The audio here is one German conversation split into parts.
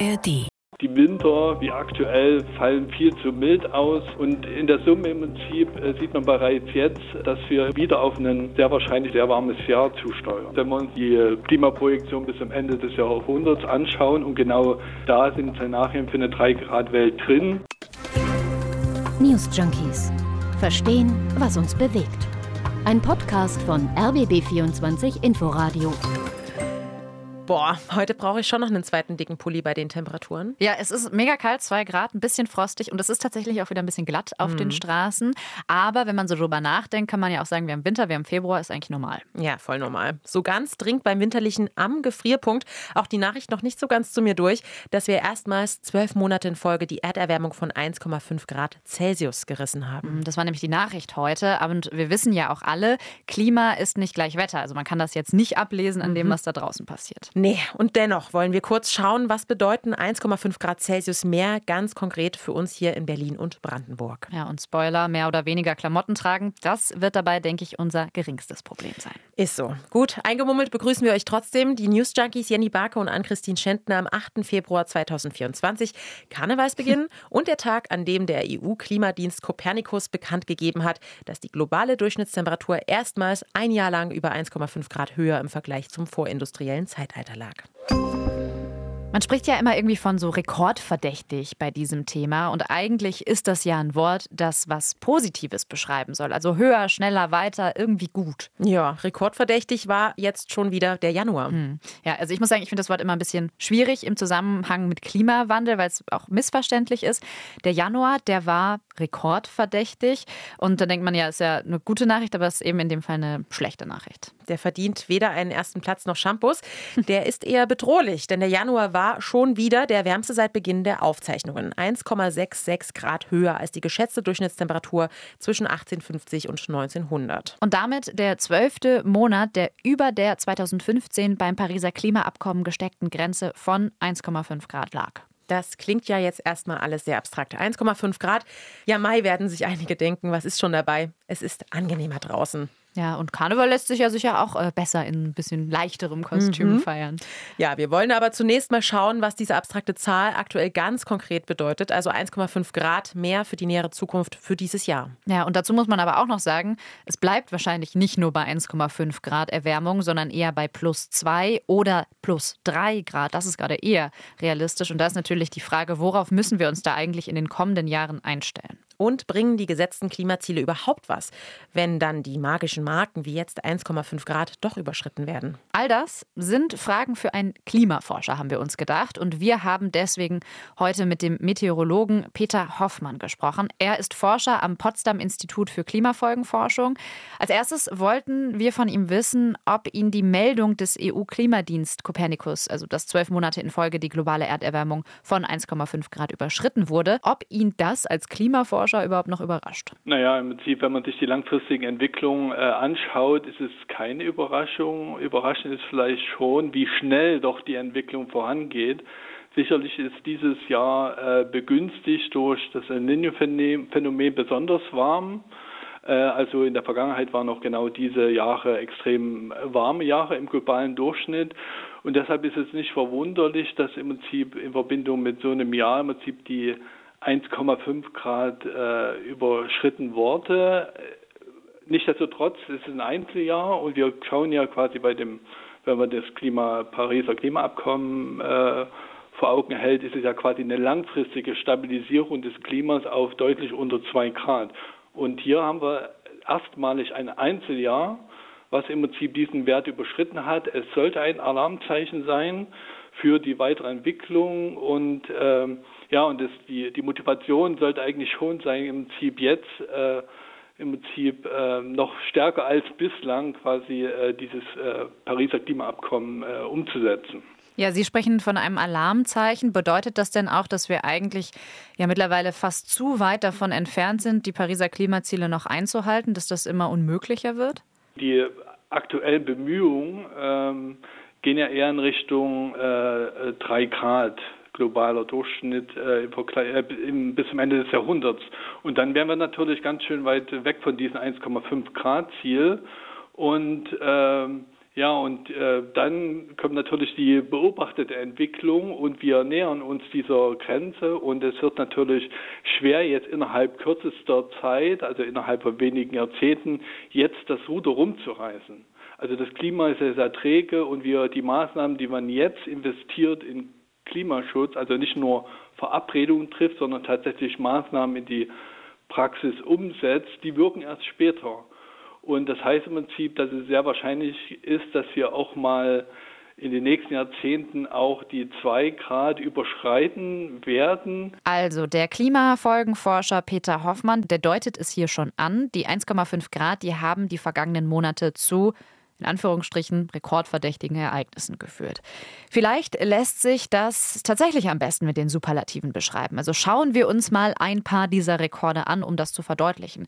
ARD. Die Winter, wie aktuell, fallen viel zu mild aus. Und in der Summe im Prinzip äh, sieht man bereits jetzt, dass wir wieder auf ein sehr wahrscheinlich sehr warmes Jahr zusteuern. Wenn wir uns die Klimaprojektion bis zum Ende des Jahrhunderts anschauen und genau da sind Szenarien für eine 3-Grad-Welt drin. News Junkies. Verstehen, was uns bewegt. Ein Podcast von RBB24 Inforadio. Boah, heute brauche ich schon noch einen zweiten dicken Pulli bei den Temperaturen. Ja, es ist mega kalt, zwei Grad, ein bisschen frostig und es ist tatsächlich auch wieder ein bisschen glatt auf mhm. den Straßen. Aber wenn man so drüber nachdenkt, kann man ja auch sagen, wir haben Winter, wir haben Februar, ist eigentlich normal. Ja, voll normal. So ganz dringt beim Winterlichen am Gefrierpunkt auch die Nachricht noch nicht so ganz zu mir durch, dass wir erstmals zwölf Monate in Folge die Erderwärmung von 1,5 Grad Celsius gerissen haben. Mhm, das war nämlich die Nachricht heute. Und wir wissen ja auch alle, Klima ist nicht gleich Wetter. Also man kann das jetzt nicht ablesen an dem, mhm. was da draußen passiert. Nee, und dennoch wollen wir kurz schauen, was bedeuten 1,5 Grad Celsius mehr ganz konkret für uns hier in Berlin und Brandenburg. Ja, und Spoiler, mehr oder weniger Klamotten tragen, das wird dabei, denke ich, unser geringstes Problem sein. Ist so. Gut, eingemummelt begrüßen wir euch trotzdem, die News Junkies Jenny Barke und Ann-Christine Schentner am 8. Februar 2024. Karnevalsbeginn und der Tag, an dem der EU-Klimadienst Copernicus bekannt gegeben hat, dass die globale Durchschnittstemperatur erstmals ein Jahr lang über 1,5 Grad höher im Vergleich zum vorindustriellen Zeitalter lag. Man spricht ja immer irgendwie von so rekordverdächtig bei diesem Thema und eigentlich ist das ja ein Wort, das was Positives beschreiben soll. Also höher, schneller, weiter, irgendwie gut. Ja, rekordverdächtig war jetzt schon wieder der Januar. Hm. Ja, also ich muss sagen, ich finde das Wort immer ein bisschen schwierig im Zusammenhang mit Klimawandel, weil es auch missverständlich ist. Der Januar, der war rekordverdächtig und da denkt man ja, ist ja eine gute Nachricht, aber es ist eben in dem Fall eine schlechte Nachricht. Der verdient weder einen ersten Platz noch Shampoos. Der ist eher bedrohlich, denn der Januar war schon wieder der wärmste seit Beginn der Aufzeichnungen. 1,66 Grad höher als die geschätzte Durchschnittstemperatur zwischen 1850 und 1900. Und damit der zwölfte Monat, der über der 2015 beim Pariser Klimaabkommen gesteckten Grenze von 1,5 Grad lag. Das klingt ja jetzt erstmal alles sehr abstrakt. 1,5 Grad. Ja, Mai werden sich einige denken, was ist schon dabei? Es ist angenehmer draußen. Ja, und Karneval lässt sich ja sicher auch äh, besser in ein bisschen leichterem Kostüm mhm. feiern. Ja, wir wollen aber zunächst mal schauen, was diese abstrakte Zahl aktuell ganz konkret bedeutet. Also 1,5 Grad mehr für die nähere Zukunft für dieses Jahr. Ja, und dazu muss man aber auch noch sagen, es bleibt wahrscheinlich nicht nur bei 1,5 Grad Erwärmung, sondern eher bei plus 2 oder plus 3 Grad. Das ist gerade eher realistisch. Und da ist natürlich die Frage, worauf müssen wir uns da eigentlich in den kommenden Jahren einstellen? Und bringen die gesetzten Klimaziele überhaupt was, wenn dann die magischen Marken wie jetzt 1,5 Grad doch überschritten werden? All das sind Fragen für einen Klimaforscher, haben wir uns gedacht. Und wir haben deswegen heute mit dem Meteorologen Peter Hoffmann gesprochen. Er ist Forscher am Potsdam Institut für Klimafolgenforschung. Als erstes wollten wir von ihm wissen, ob ihn die Meldung des EU-Klimadienst Copernicus, also dass zwölf Monate in Folge die globale Erderwärmung von 1,5 Grad überschritten wurde, ob ihn das als Klimaforscher Forscher überhaupt noch überrascht? Naja, im Prinzip, wenn man sich die langfristigen Entwicklungen äh, anschaut, ist es keine Überraschung. Überraschend ist vielleicht schon, wie schnell doch die Entwicklung vorangeht. Sicherlich ist dieses Jahr äh, begünstigt durch das El Niño-Phänomen besonders warm. Äh, also in der Vergangenheit waren auch genau diese Jahre extrem warme Jahre im globalen Durchschnitt. Und deshalb ist es nicht verwunderlich, dass im Prinzip in Verbindung mit so einem Jahr im Prinzip die 1,5 Grad äh, überschritten wurde. Nichtsdestotrotz ist es ein Einzeljahr und wir schauen ja quasi bei dem, wenn man das Klima, Pariser Klimaabkommen äh, vor Augen hält, ist es ja quasi eine langfristige Stabilisierung des Klimas auf deutlich unter 2 Grad. Und hier haben wir erstmalig ein Einzeljahr, was im Prinzip diesen Wert überschritten hat. Es sollte ein Alarmzeichen sein für die weitere Entwicklung und ähm, ja, und das, die, die Motivation sollte eigentlich schon sein, im Prinzip jetzt äh, im Prinzip äh, noch stärker als bislang quasi äh, dieses äh, Pariser Klimaabkommen äh, umzusetzen. Ja, Sie sprechen von einem Alarmzeichen. Bedeutet das denn auch, dass wir eigentlich ja mittlerweile fast zu weit davon entfernt sind, die Pariser Klimaziele noch einzuhalten, dass das immer unmöglicher wird? Die aktuellen Bemühungen ähm, gehen ja eher in Richtung äh, drei Grad globaler Durchschnitt äh, im, bis zum Ende des Jahrhunderts. Und dann wären wir natürlich ganz schön weit weg von diesem 1,5 Grad Ziel. Und ähm, Ja, und äh, dann kommt natürlich die beobachtete Entwicklung und wir nähern uns dieser Grenze und es wird natürlich schwer jetzt innerhalb kürzester Zeit, also innerhalb von wenigen Jahrzehnten, jetzt das Ruder rumzureißen. Also das Klima ist sehr, sehr träge und wir die Maßnahmen, die man jetzt investiert in Klimaschutz, also nicht nur Verabredungen trifft, sondern tatsächlich Maßnahmen in die Praxis umsetzt, die wirken erst später. Und das heißt im Prinzip, dass es sehr wahrscheinlich ist, dass wir auch mal in den nächsten Jahrzehnten auch die 2 Grad überschreiten werden. Also der Klimafolgenforscher Peter Hoffmann, der deutet es hier schon an. Die 1,5 Grad, die haben die vergangenen Monate zu in Anführungsstrichen rekordverdächtigen Ereignissen geführt. Vielleicht lässt sich das tatsächlich am besten mit den Superlativen beschreiben. Also schauen wir uns mal ein paar dieser Rekorde an, um das zu verdeutlichen.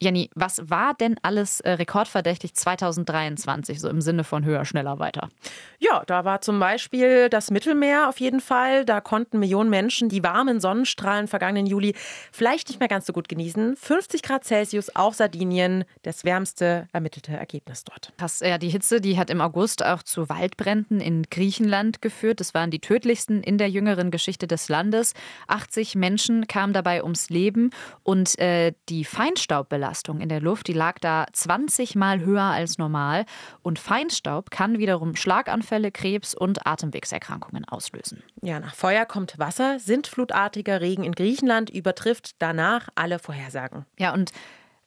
Jenny, was war denn alles äh, rekordverdächtig 2023, so im Sinne von höher, schneller, weiter? Ja, da war zum Beispiel das Mittelmeer auf jeden Fall. Da konnten Millionen Menschen die warmen Sonnenstrahlen vergangenen Juli vielleicht nicht mehr ganz so gut genießen. 50 Grad Celsius auf Sardinien, das wärmste ermittelte Ergebnis dort. Das, ja, die Hitze, die hat im August auch zu Waldbränden in Griechenland geführt. Das waren die tödlichsten in der jüngeren Geschichte des Landes. 80 Menschen kamen dabei ums Leben und äh, die Feinstaubbelastung Schallbelastung in der Luft, die lag da 20 Mal höher als normal. Und Feinstaub kann wiederum Schlaganfälle, Krebs und Atemwegserkrankungen auslösen. Ja, nach Feuer kommt Wasser. Sintflutartiger Regen in Griechenland übertrifft danach alle Vorhersagen. Ja, und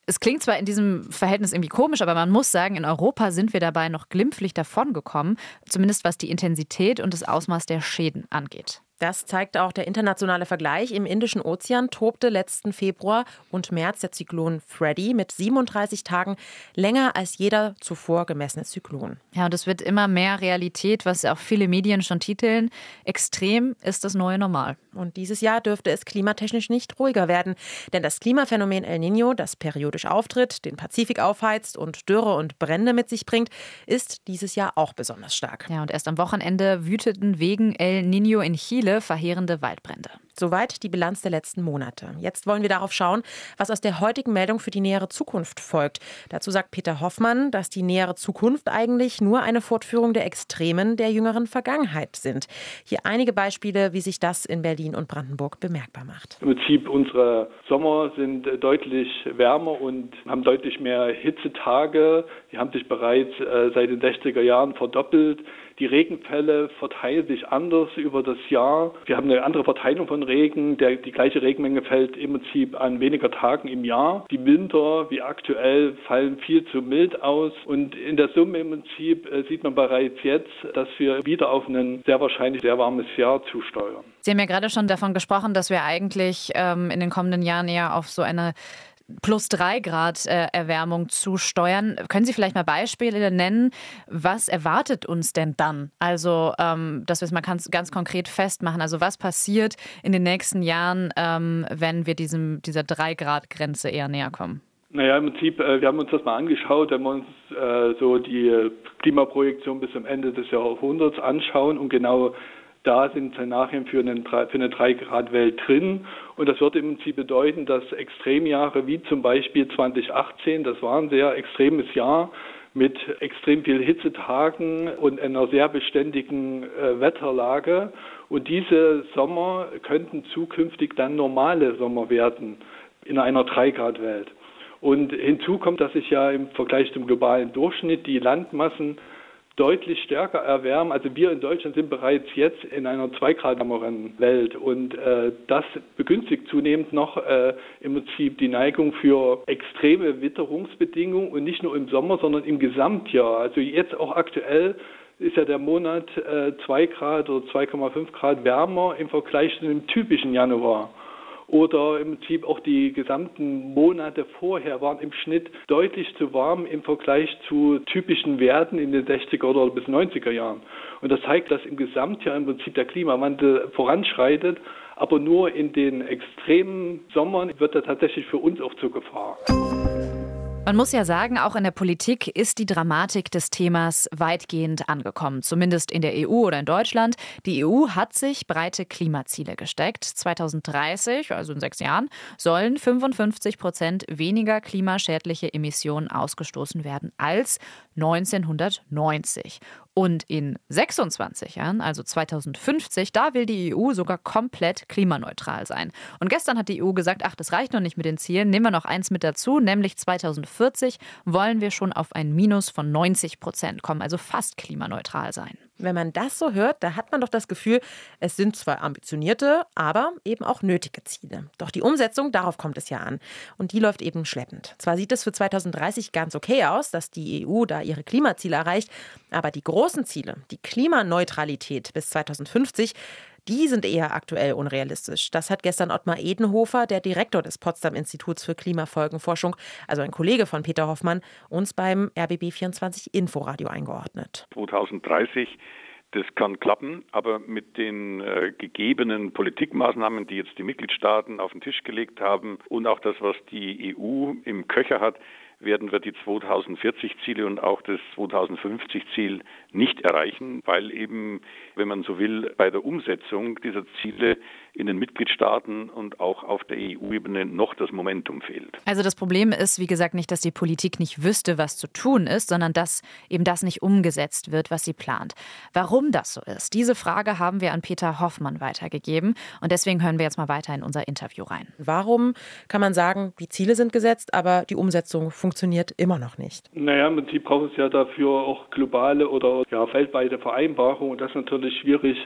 es klingt zwar in diesem Verhältnis irgendwie komisch, aber man muss sagen, in Europa sind wir dabei noch glimpflich davongekommen, zumindest was die Intensität und das Ausmaß der Schäden angeht. Das zeigt auch der internationale Vergleich. Im Indischen Ozean tobte letzten Februar und März der Zyklon Freddy mit 37 Tagen länger als jeder zuvor gemessene Zyklon. Ja, und es wird immer mehr Realität, was auch viele Medien schon titeln. Extrem ist das neue Normal. Und dieses Jahr dürfte es klimatechnisch nicht ruhiger werden, denn das Klimaphänomen El Niño, das periodisch auftritt, den Pazifik aufheizt und Dürre und Brände mit sich bringt, ist dieses Jahr auch besonders stark. Ja, und erst am Wochenende wüteten wegen El Niño in Chile viele verheerende Waldbrände. Soweit die Bilanz der letzten Monate. Jetzt wollen wir darauf schauen, was aus der heutigen Meldung für die nähere Zukunft folgt. Dazu sagt Peter Hoffmann, dass die nähere Zukunft eigentlich nur eine Fortführung der Extremen der jüngeren Vergangenheit sind. Hier einige Beispiele, wie sich das in Berlin und Brandenburg bemerkbar macht. Im Prinzip unsere Sommer sind deutlich wärmer und haben deutlich mehr Hitzetage. Die haben sich bereits äh, seit den 60er Jahren verdoppelt. Die Regenfälle verteilen sich anders über das Jahr. Wir haben eine andere Verteilung von Regen. Der, die gleiche Regenmenge fällt im Prinzip an weniger Tagen im Jahr. Die Winter, wie aktuell, fallen viel zu mild aus. Und in der Summe im Prinzip äh, sieht man bereits jetzt, dass wir wieder auf ein sehr wahrscheinlich sehr warmes Jahr zusteuern. Sie haben ja gerade schon davon gesprochen, dass wir eigentlich ähm, in den kommenden Jahren eher auf so eine plus drei Grad äh, Erwärmung zusteuern. Können Sie vielleicht mal Beispiele nennen? Was erwartet uns denn dann? Also, ähm, dass wir es mal ganz, ganz konkret festmachen. Also, was passiert in den nächsten Jahren, ähm, wenn wir diesem, dieser drei Grad Grenze eher näher kommen? Naja, im Prinzip, äh, wir haben uns das mal angeschaut, wenn wir uns äh, so die Klimaprojektion bis zum Ende des Jahrhunderts anschauen und genau da sind Szenarien für, einen, für eine 3-Grad-Welt drin. Und das würde im Prinzip bedeuten, dass Extremjahre wie zum Beispiel 2018, das war ein sehr extremes Jahr, mit extrem viel Hitzetagen und einer sehr beständigen äh, Wetterlage. Und diese Sommer könnten zukünftig dann normale Sommer werden in einer 3-Grad-Welt. Und hinzu kommt, dass sich ja im Vergleich zum globalen Durchschnitt die Landmassen deutlich stärker erwärmen. Also wir in Deutschland sind bereits jetzt in einer 2 Grad wärmeren Welt und äh, das begünstigt zunehmend noch äh, im Prinzip die Neigung für extreme Witterungsbedingungen und nicht nur im Sommer, sondern im Gesamtjahr. Also jetzt auch aktuell ist ja der Monat 2 äh, Grad oder 2,5 Grad wärmer im Vergleich zu dem typischen Januar oder im Prinzip auch die gesamten Monate vorher waren im Schnitt deutlich zu warm im Vergleich zu typischen Werten in den 60er oder bis 90er Jahren. Und das zeigt, dass im Gesamtjahr im Prinzip der Klimawandel voranschreitet, aber nur in den extremen Sommern wird er tatsächlich für uns auch zur Gefahr. Man muss ja sagen, auch in der Politik ist die Dramatik des Themas weitgehend angekommen, zumindest in der EU oder in Deutschland. Die EU hat sich breite Klimaziele gesteckt. 2030, also in sechs Jahren, sollen 55 Prozent weniger klimaschädliche Emissionen ausgestoßen werden als 1990. Und in 26 Jahren, also 2050, da will die EU sogar komplett klimaneutral sein. Und gestern hat die EU gesagt, ach, das reicht noch nicht mit den Zielen, nehmen wir noch eins mit dazu, nämlich 2040 wollen wir schon auf ein Minus von 90 Prozent kommen, also fast klimaneutral sein. Wenn man das so hört, da hat man doch das Gefühl, es sind zwar ambitionierte, aber eben auch nötige Ziele. Doch die Umsetzung, darauf kommt es ja an. Und die läuft eben schleppend. Zwar sieht es für 2030 ganz okay aus, dass die EU da ihre Klimaziele erreicht, aber die großen Ziele, die Klimaneutralität bis 2050, die sind eher aktuell unrealistisch. Das hat gestern Ottmar Edenhofer, der Direktor des Potsdam Instituts für Klimafolgenforschung, also ein Kollege von Peter Hoffmann, uns beim RBB24 Inforadio eingeordnet. 2030 das kann klappen, aber mit den äh, gegebenen Politikmaßnahmen, die jetzt die Mitgliedstaaten auf den Tisch gelegt haben und auch das, was die EU im Köcher hat, werden wir die 2040-Ziele und auch das 2050-Ziel nicht erreichen, weil eben, wenn man so will, bei der Umsetzung dieser Ziele in den Mitgliedstaaten und auch auf der EU-Ebene noch das Momentum fehlt. Also das Problem ist, wie gesagt, nicht, dass die Politik nicht wüsste, was zu tun ist, sondern dass eben das nicht umgesetzt wird, was sie plant. Warum das so ist, diese Frage haben wir an Peter Hoffmann weitergegeben und deswegen hören wir jetzt mal weiter in unser Interview rein. Warum kann man sagen, die Ziele sind gesetzt, aber die Umsetzung funktioniert immer noch nicht? Naja, im Prinzip braucht es ja dafür auch globale oder ja, weltweite Vereinbarungen und das ist natürlich schwierig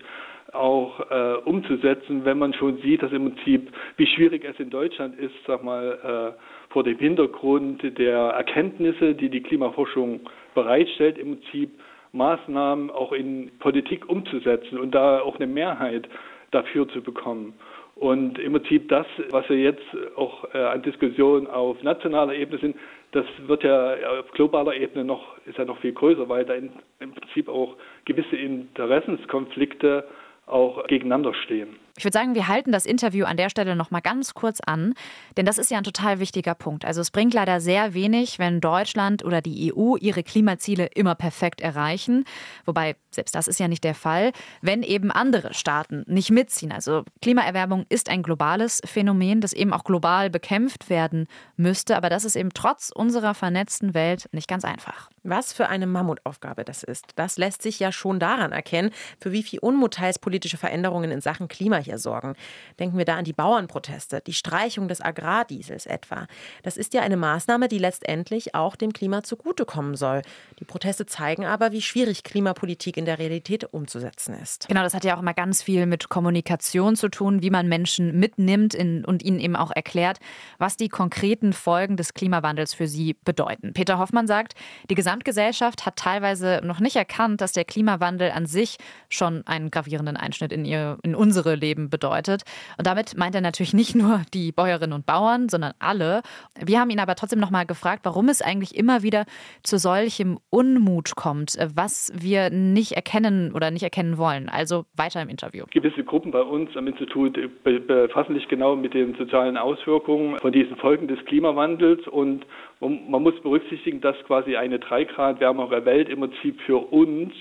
auch äh, umzusetzen, wenn man schon sieht, dass im Prinzip, wie schwierig es in Deutschland ist, sag mal, äh, vor dem Hintergrund der Erkenntnisse, die die Klimaforschung bereitstellt, im Prinzip Maßnahmen auch in Politik umzusetzen und da auch eine Mehrheit dafür zu bekommen. Und im Prinzip das, was wir jetzt auch äh, an Diskussionen auf nationaler Ebene sind, das wird ja auf globaler Ebene noch, ist ja noch viel größer, weil da in, im Prinzip auch gewisse Interessenskonflikte auch gegeneinander stehen. Ich würde sagen, wir halten das Interview an der Stelle noch mal ganz kurz an, denn das ist ja ein total wichtiger Punkt. Also es bringt leider sehr wenig, wenn Deutschland oder die EU ihre Klimaziele immer perfekt erreichen, wobei selbst das ist ja nicht der Fall, wenn eben andere Staaten nicht mitziehen. Also Klimaerwärmung ist ein globales Phänomen, das eben auch global bekämpft werden müsste, aber das ist eben trotz unserer vernetzten Welt nicht ganz einfach. Was für eine Mammutaufgabe das ist, das lässt sich ja schon daran erkennen, für wie viel Unmut politische Veränderungen in Sachen Klima sorgen. Denken wir da an die Bauernproteste, die Streichung des Agrardiesels etwa. Das ist ja eine Maßnahme, die letztendlich auch dem Klima zugutekommen soll. Die Proteste zeigen aber, wie schwierig Klimapolitik in der Realität umzusetzen ist. Genau, das hat ja auch immer ganz viel mit Kommunikation zu tun, wie man Menschen mitnimmt in, und ihnen eben auch erklärt, was die konkreten Folgen des Klimawandels für sie bedeuten. Peter Hoffmann sagt, die Gesamtgesellschaft hat teilweise noch nicht erkannt, dass der Klimawandel an sich schon einen gravierenden Einschnitt in, ihr, in unsere Leben Leben bedeutet. Und damit meint er natürlich nicht nur die Bäuerinnen und Bauern, sondern alle. Wir haben ihn aber trotzdem noch mal gefragt, warum es eigentlich immer wieder zu solchem Unmut kommt, was wir nicht erkennen oder nicht erkennen wollen. Also weiter im Interview. Gewisse Gruppen bei uns am Institut befassen sich genau mit den sozialen Auswirkungen von diesen Folgen des Klimawandels und man muss berücksichtigen, dass quasi eine drei Grad wärmere Welt im Prinzip für uns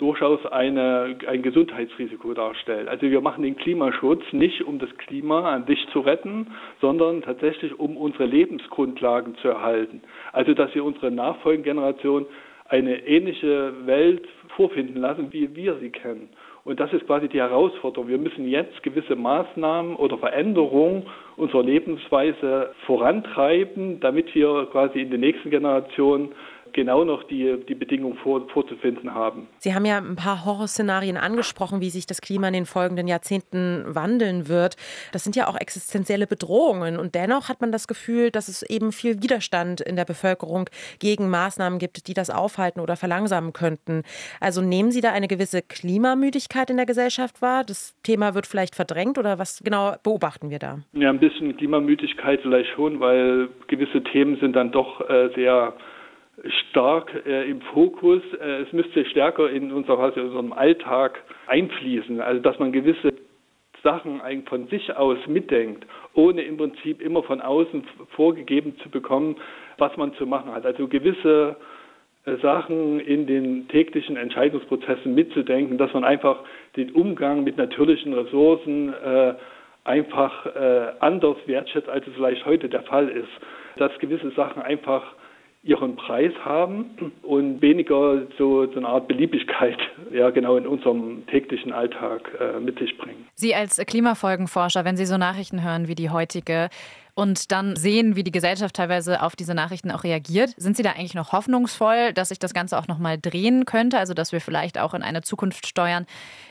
durchaus eine, ein Gesundheitsrisiko darstellt. Also wir machen den Klimaschutz nicht, um das Klima an sich zu retten, sondern tatsächlich, um unsere Lebensgrundlagen zu erhalten. Also dass wir unsere Nachfolgegeneration eine ähnliche Welt vorfinden lassen, wie wir sie kennen. Und das ist quasi die Herausforderung. Wir müssen jetzt gewisse Maßnahmen oder Veränderungen unserer Lebensweise vorantreiben, damit wir quasi in den nächsten Generationen genau noch die, die Bedingungen vor, vorzufinden haben. Sie haben ja ein paar Horrorszenarien angesprochen, wie sich das Klima in den folgenden Jahrzehnten wandeln wird. Das sind ja auch existenzielle Bedrohungen. Und dennoch hat man das Gefühl, dass es eben viel Widerstand in der Bevölkerung gegen Maßnahmen gibt, die das aufhalten oder verlangsamen könnten. Also nehmen Sie da eine gewisse Klimamüdigkeit in der Gesellschaft wahr? Das Thema wird vielleicht verdrängt oder was genau beobachten wir da? Ja, ein bisschen Klimamüdigkeit vielleicht schon, weil gewisse Themen sind dann doch äh, sehr stark äh, im Fokus. Äh, es müsste stärker in, unser, also in unserem Alltag einfließen, also dass man gewisse Sachen eigentlich von sich aus mitdenkt, ohne im Prinzip immer von außen vorgegeben zu bekommen, was man zu machen hat. Also gewisse äh, Sachen in den täglichen Entscheidungsprozessen mitzudenken, dass man einfach den Umgang mit natürlichen Ressourcen äh, einfach äh, anders wertschätzt, als es vielleicht heute der Fall ist. Dass gewisse Sachen einfach ihren Preis haben und weniger so, so eine Art Beliebigkeit ja genau in unserem täglichen Alltag äh, mit sich bringen. Sie als Klimafolgenforscher, wenn Sie so Nachrichten hören wie die heutige, und dann sehen, wie die Gesellschaft teilweise auf diese Nachrichten auch reagiert. Sind Sie da eigentlich noch hoffnungsvoll, dass sich das Ganze auch noch mal drehen könnte? Also, dass wir vielleicht auch in eine Zukunft steuern,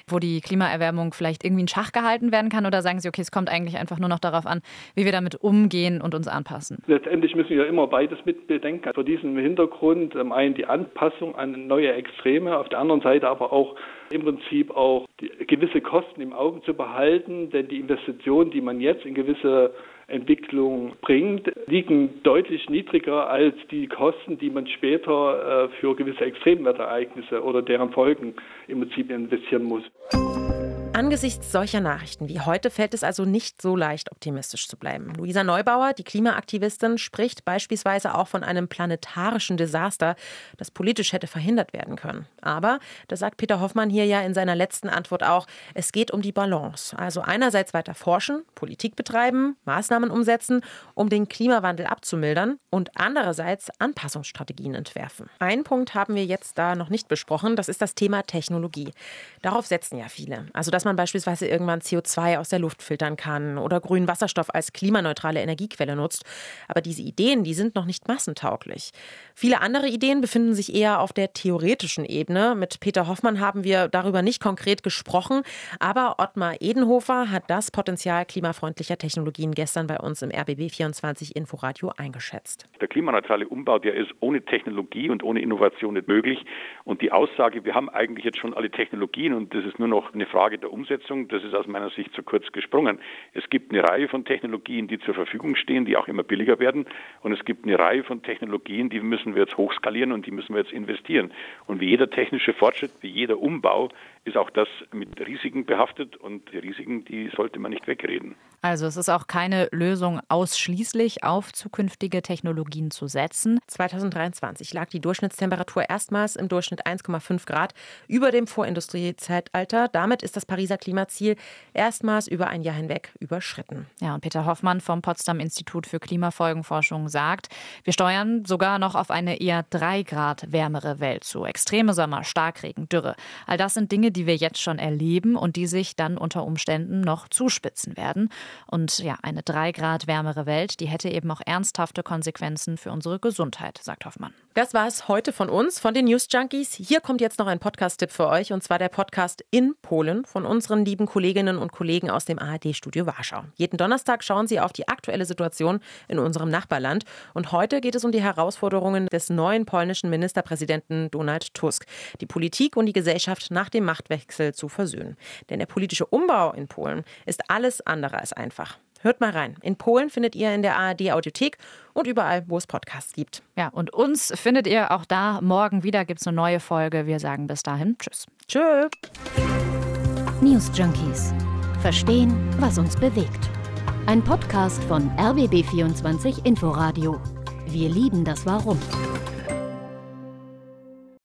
wo die Klimaerwärmung vielleicht irgendwie in Schach gehalten werden kann? Oder sagen Sie, okay, es kommt eigentlich einfach nur noch darauf an, wie wir damit umgehen und uns anpassen? Letztendlich müssen wir immer beides mit bedenken. Vor diesem Hintergrund zum einen die Anpassung an neue Extreme, auf der anderen Seite aber auch im Prinzip auch gewisse Kosten im Auge zu behalten, denn die Investitionen, die man jetzt in gewisse Entwicklung bringt, liegen deutlich niedriger als die Kosten, die man später äh, für gewisse Extremwetterereignisse oder deren Folgen im Prinzip investieren muss. Angesichts solcher Nachrichten wie heute fällt es also nicht so leicht, optimistisch zu bleiben. Luisa Neubauer, die Klimaaktivistin, spricht beispielsweise auch von einem planetarischen Desaster, das politisch hätte verhindert werden können. Aber, das sagt Peter Hoffmann hier ja in seiner letzten Antwort auch, es geht um die Balance. Also einerseits weiter forschen, Politik betreiben, Maßnahmen umsetzen, um den Klimawandel abzumildern und andererseits Anpassungsstrategien entwerfen. Einen Punkt haben wir jetzt da noch nicht besprochen, das ist das Thema Technologie. Darauf setzen ja viele. Also, dass man beispielsweise irgendwann CO2 aus der Luft filtern kann oder grünen Wasserstoff als klimaneutrale Energiequelle nutzt. Aber diese Ideen, die sind noch nicht massentauglich. Viele andere Ideen befinden sich eher auf der theoretischen Ebene. Mit Peter Hoffmann haben wir darüber nicht konkret gesprochen, aber Ottmar Edenhofer hat das Potenzial klimafreundlicher Technologien gestern bei uns im RBB24 Inforadio eingeschätzt. Der klimaneutrale Umbau, der ist ohne Technologie und ohne Innovation nicht möglich. Und die Aussage, wir haben eigentlich jetzt schon alle Technologien und das ist nur noch eine Frage der Umsetzung, das ist aus meiner Sicht zu kurz gesprungen. Es gibt eine Reihe von Technologien, die zur Verfügung stehen, die auch immer billiger werden. Und es gibt eine Reihe von Technologien, die müssen wir jetzt hochskalieren und die müssen wir jetzt investieren. Und wie jeder technische Fortschritt, wie jeder Umbau, ist auch das mit Risiken behaftet und die Risiken, die sollte man nicht wegreden. Also es ist auch keine Lösung, ausschließlich auf zukünftige Technologien zu setzen. 2023 lag die Durchschnittstemperatur erstmals im Durchschnitt 1,5 Grad über dem Vorindustriezeitalter. Damit ist das Pariser Klimaziel erstmals über ein Jahr hinweg überschritten. Ja, und Peter Hoffmann vom Potsdam Institut für Klimafolgenforschung sagt, wir steuern sogar noch auf eine eher drei Grad wärmere Welt zu. Extreme Sommer, Starkregen, Dürre. All das sind Dinge, die wir jetzt schon erleben und die sich dann unter Umständen noch zuspitzen werden. Und ja, eine drei Grad wärmere Welt, die hätte eben auch ernsthafte Konsequenzen für unsere Gesundheit, sagt Hoffmann. Das war es heute von uns, von den News Junkies. Hier kommt jetzt noch ein Podcast-Tipp für euch und zwar der Podcast in Polen von unseren lieben Kolleginnen und Kollegen aus dem ARD-Studio Warschau. Jeden Donnerstag schauen sie auf die aktuelle Situation in unserem Nachbarland und heute geht es um die Herausforderungen des neuen polnischen Ministerpräsidenten Donald Tusk, die Politik und die Gesellschaft nach dem Machtwechsel zu versöhnen. Denn der politische Umbau in Polen ist alles andere als einfach. Hört mal rein. In Polen findet ihr in der ARD Audiothek und überall, wo es Podcasts gibt. Ja, und uns findet ihr auch da. Morgen wieder gibt es eine neue Folge. Wir sagen bis dahin Tschüss. Tschö. News Junkies. Verstehen, was uns bewegt. Ein Podcast von RBB24 Inforadio. Wir lieben das Warum.